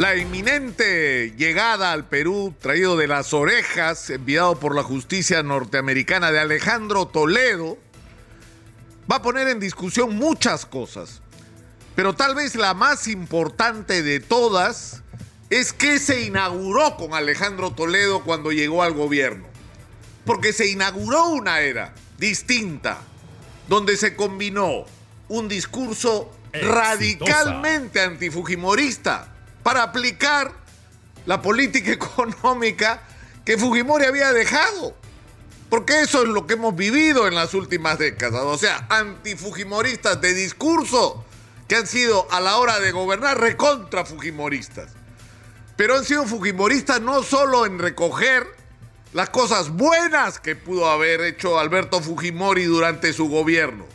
La inminente llegada al Perú, traído de las orejas, enviado por la justicia norteamericana de Alejandro Toledo, va a poner en discusión muchas cosas. Pero tal vez la más importante de todas es que se inauguró con Alejandro Toledo cuando llegó al gobierno. Porque se inauguró una era distinta, donde se combinó un discurso radicalmente antifujimorista para aplicar la política económica que Fujimori había dejado. Porque eso es lo que hemos vivido en las últimas décadas. O sea, antifujimoristas de discurso que han sido a la hora de gobernar recontra fujimoristas. Pero han sido fujimoristas no solo en recoger las cosas buenas que pudo haber hecho Alberto Fujimori durante su gobierno,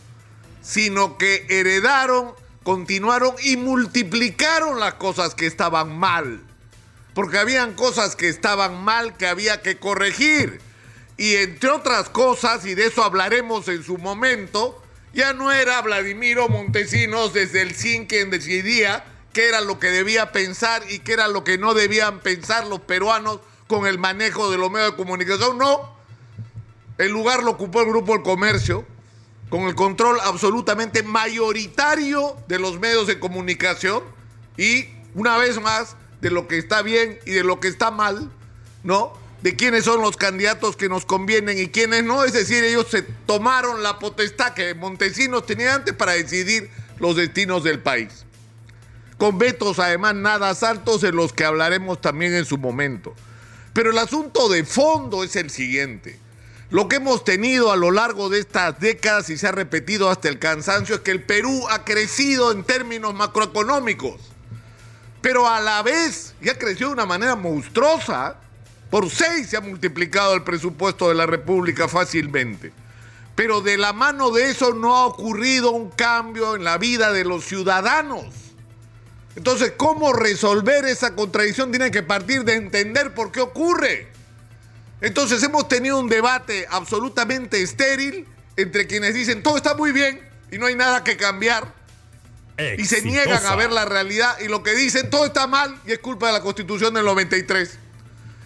sino que heredaron continuaron y multiplicaron las cosas que estaban mal. Porque habían cosas que estaban mal que había que corregir. Y entre otras cosas, y de eso hablaremos en su momento, ya no era Vladimiro Montesinos desde el CIN quien decidía qué era lo que debía pensar y qué era lo que no debían pensar los peruanos con el manejo de los medios de comunicación. No. El lugar lo ocupó el Grupo del Comercio, con el control absolutamente mayoritario de los medios de comunicación y, una vez más, de lo que está bien y de lo que está mal, ¿no? De quiénes son los candidatos que nos convienen y quiénes no. Es decir, ellos se tomaron la potestad que Montesinos tenía antes para decidir los destinos del país. Con vetos, además, nada altos en los que hablaremos también en su momento. Pero el asunto de fondo es el siguiente. Lo que hemos tenido a lo largo de estas décadas y se ha repetido hasta el cansancio es que el Perú ha crecido en términos macroeconómicos, pero a la vez ya creció de una manera monstruosa. Por seis se ha multiplicado el presupuesto de la República fácilmente. Pero de la mano de eso no ha ocurrido un cambio en la vida de los ciudadanos. Entonces, ¿cómo resolver esa contradicción? Tiene que partir de entender por qué ocurre. Entonces hemos tenido un debate absolutamente estéril entre quienes dicen todo está muy bien y no hay nada que cambiar. Y se niegan a ver la realidad y lo que dicen todo está mal y es culpa de la constitución del 93.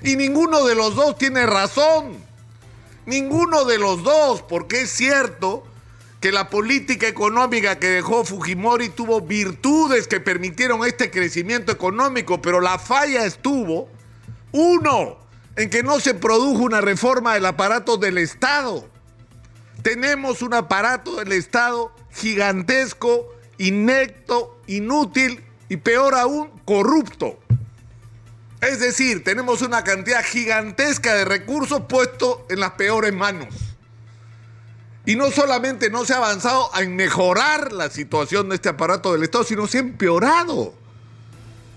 Y ninguno de los dos tiene razón. Ninguno de los dos, porque es cierto que la política económica que dejó Fujimori tuvo virtudes que permitieron este crecimiento económico, pero la falla estuvo, uno, en que no se produjo una reforma del aparato del Estado. Tenemos un aparato del Estado gigantesco, inecto, inútil y peor aún, corrupto. Es decir, tenemos una cantidad gigantesca de recursos puestos en las peores manos. Y no solamente no se ha avanzado en mejorar la situación de este aparato del Estado, sino se ha empeorado.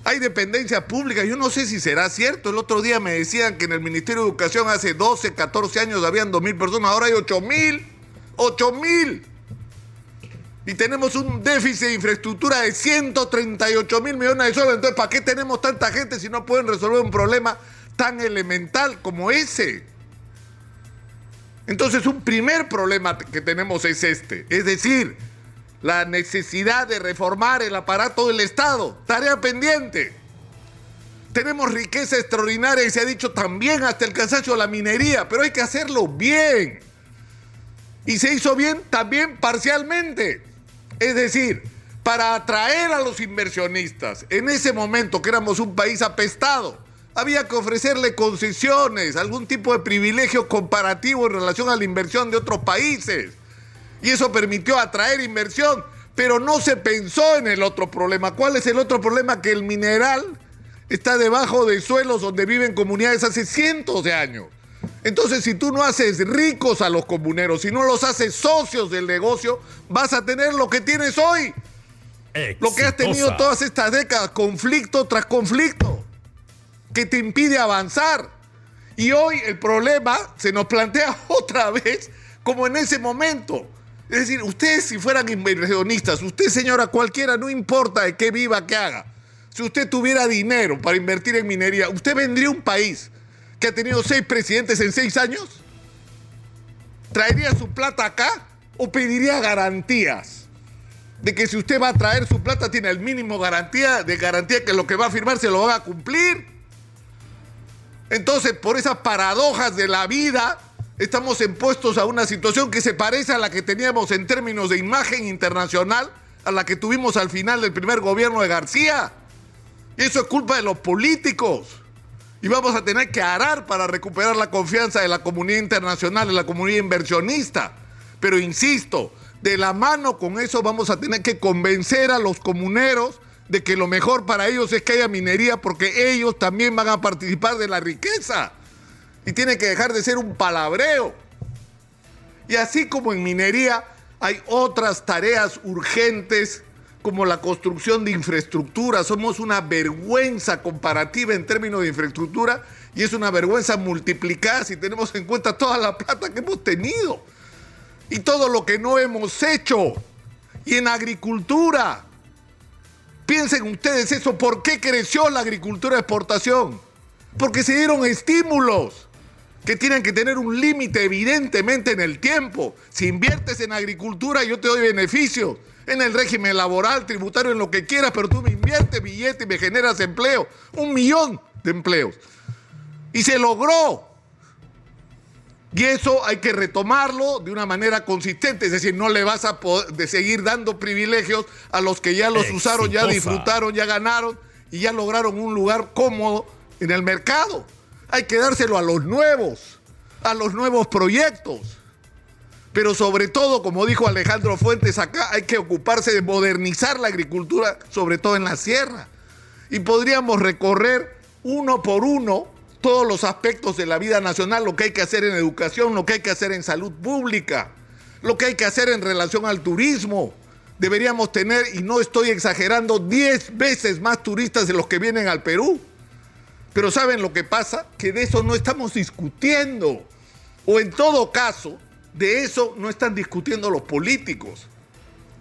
Hay dependencia pública, yo no sé si será cierto. El otro día me decían que en el Ministerio de Educación hace 12, 14 años habían 2 mil personas, ahora hay 8 mil. 8 mil. Y tenemos un déficit de infraestructura de 138 mil millones de soles. Entonces, ¿para qué tenemos tanta gente si no pueden resolver un problema tan elemental como ese? Entonces, un primer problema que tenemos es este. Es decir, la necesidad de reformar el aparato del Estado, tarea pendiente. Tenemos riqueza extraordinaria y se ha dicho también hasta el cansancio de la minería, pero hay que hacerlo bien. Y se hizo bien también parcialmente. Es decir, para atraer a los inversionistas, en ese momento que éramos un país apestado, había que ofrecerle concesiones, algún tipo de privilegio comparativo en relación a la inversión de otros países y eso permitió atraer inversión, pero no se pensó en el otro problema. ¿Cuál es el otro problema? Que el mineral está debajo de suelos donde viven comunidades hace cientos de años. Entonces, si tú no haces ricos a los comuneros, si no los haces socios del negocio, vas a tener lo que tienes hoy. Lo que has tenido todas estas décadas, conflicto tras conflicto, que te impide avanzar. Y hoy el problema se nos plantea otra vez como en ese momento. Es decir, ustedes si fueran inversionistas, usted señora cualquiera, no importa de qué viva, qué haga, si usted tuviera dinero para invertir en minería, ¿usted vendría un país que ha tenido seis presidentes en seis años? ¿Traería su plata acá o pediría garantías? de que si usted va a traer su plata tiene el mínimo garantía de garantía que lo que va a firmar se lo va a cumplir. Entonces, por esas paradojas de la vida, estamos impuestos a una situación que se parece a la que teníamos en términos de imagen internacional, a la que tuvimos al final del primer gobierno de García. Y eso es culpa de los políticos. Y vamos a tener que arar para recuperar la confianza de la comunidad internacional, de la comunidad inversionista. Pero insisto, de la mano con eso vamos a tener que convencer a los comuneros de que lo mejor para ellos es que haya minería porque ellos también van a participar de la riqueza. Y tiene que dejar de ser un palabreo. Y así como en minería hay otras tareas urgentes como la construcción de infraestructura. Somos una vergüenza comparativa en términos de infraestructura y es una vergüenza multiplicada si tenemos en cuenta toda la plata que hemos tenido y todo lo que no hemos hecho. Y en agricultura, piensen ustedes eso, ¿por qué creció la agricultura de exportación? Porque se dieron estímulos que tienen que tener un límite evidentemente en el tiempo. Si inviertes en agricultura, yo te doy beneficios en el régimen laboral, tributario, en lo que quieras, pero tú me inviertes billete y me generas empleo. Un millón de empleos. Y se logró. Y eso hay que retomarlo de una manera consistente, es decir, no le vas a poder seguir dando privilegios a los que ya los usaron, ya disfrutaron, ya ganaron y ya lograron un lugar cómodo en el mercado. Hay que dárselo a los nuevos, a los nuevos proyectos. Pero sobre todo, como dijo Alejandro Fuentes acá, hay que ocuparse de modernizar la agricultura, sobre todo en la sierra. Y podríamos recorrer uno por uno todos los aspectos de la vida nacional, lo que hay que hacer en educación, lo que hay que hacer en salud pública, lo que hay que hacer en relación al turismo. Deberíamos tener, y no estoy exagerando, 10 veces más turistas de los que vienen al Perú. Pero ¿saben lo que pasa? Que de eso no estamos discutiendo. O en todo caso, de eso no están discutiendo los políticos.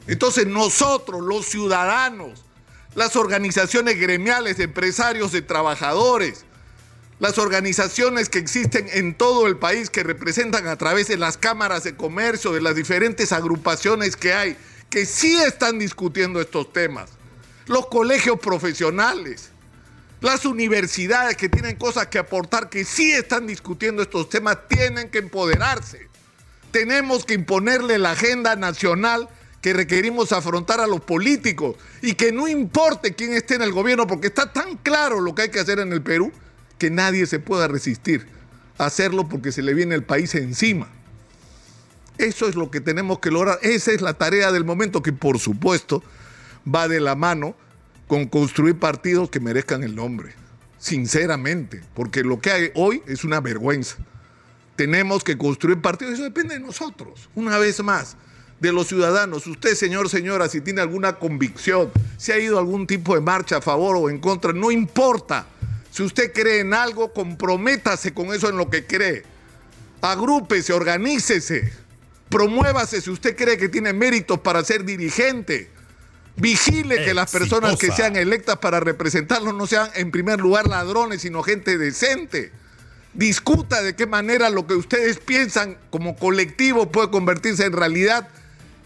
Entonces nosotros, los ciudadanos, las organizaciones gremiales, empresarios de trabajadores, las organizaciones que existen en todo el país que representan a través de las cámaras de comercio, de las diferentes agrupaciones que hay, que sí están discutiendo estos temas, los colegios profesionales, las universidades que tienen cosas que aportar, que sí están discutiendo estos temas, tienen que empoderarse. Tenemos que imponerle la agenda nacional que requerimos afrontar a los políticos y que no importe quién esté en el gobierno, porque está tan claro lo que hay que hacer en el Perú, que nadie se pueda resistir a hacerlo porque se le viene el país encima. Eso es lo que tenemos que lograr. Esa es la tarea del momento que por supuesto va de la mano con construir partidos que merezcan el nombre, sinceramente, porque lo que hay hoy es una vergüenza. Tenemos que construir partidos, eso depende de nosotros, una vez más, de los ciudadanos. Usted, señor, señora, si tiene alguna convicción, si ha ido algún tipo de marcha a favor o en contra, no importa. Si usted cree en algo, comprométase con eso en lo que cree. Agrúpese, organícese, promuévase si usted cree que tiene méritos para ser dirigente Vigile que las personas que sean electas para representarlos no sean en primer lugar ladrones, sino gente decente. Discuta de qué manera lo que ustedes piensan como colectivo puede convertirse en realidad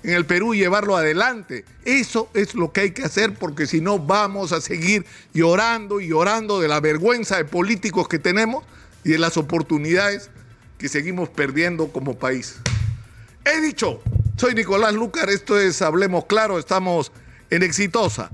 en el Perú y llevarlo adelante. Eso es lo que hay que hacer porque si no vamos a seguir llorando y llorando de la vergüenza de políticos que tenemos y de las oportunidades que seguimos perdiendo como país. He dicho, soy Nicolás Lucar, esto es Hablemos Claro, estamos en Exitosa.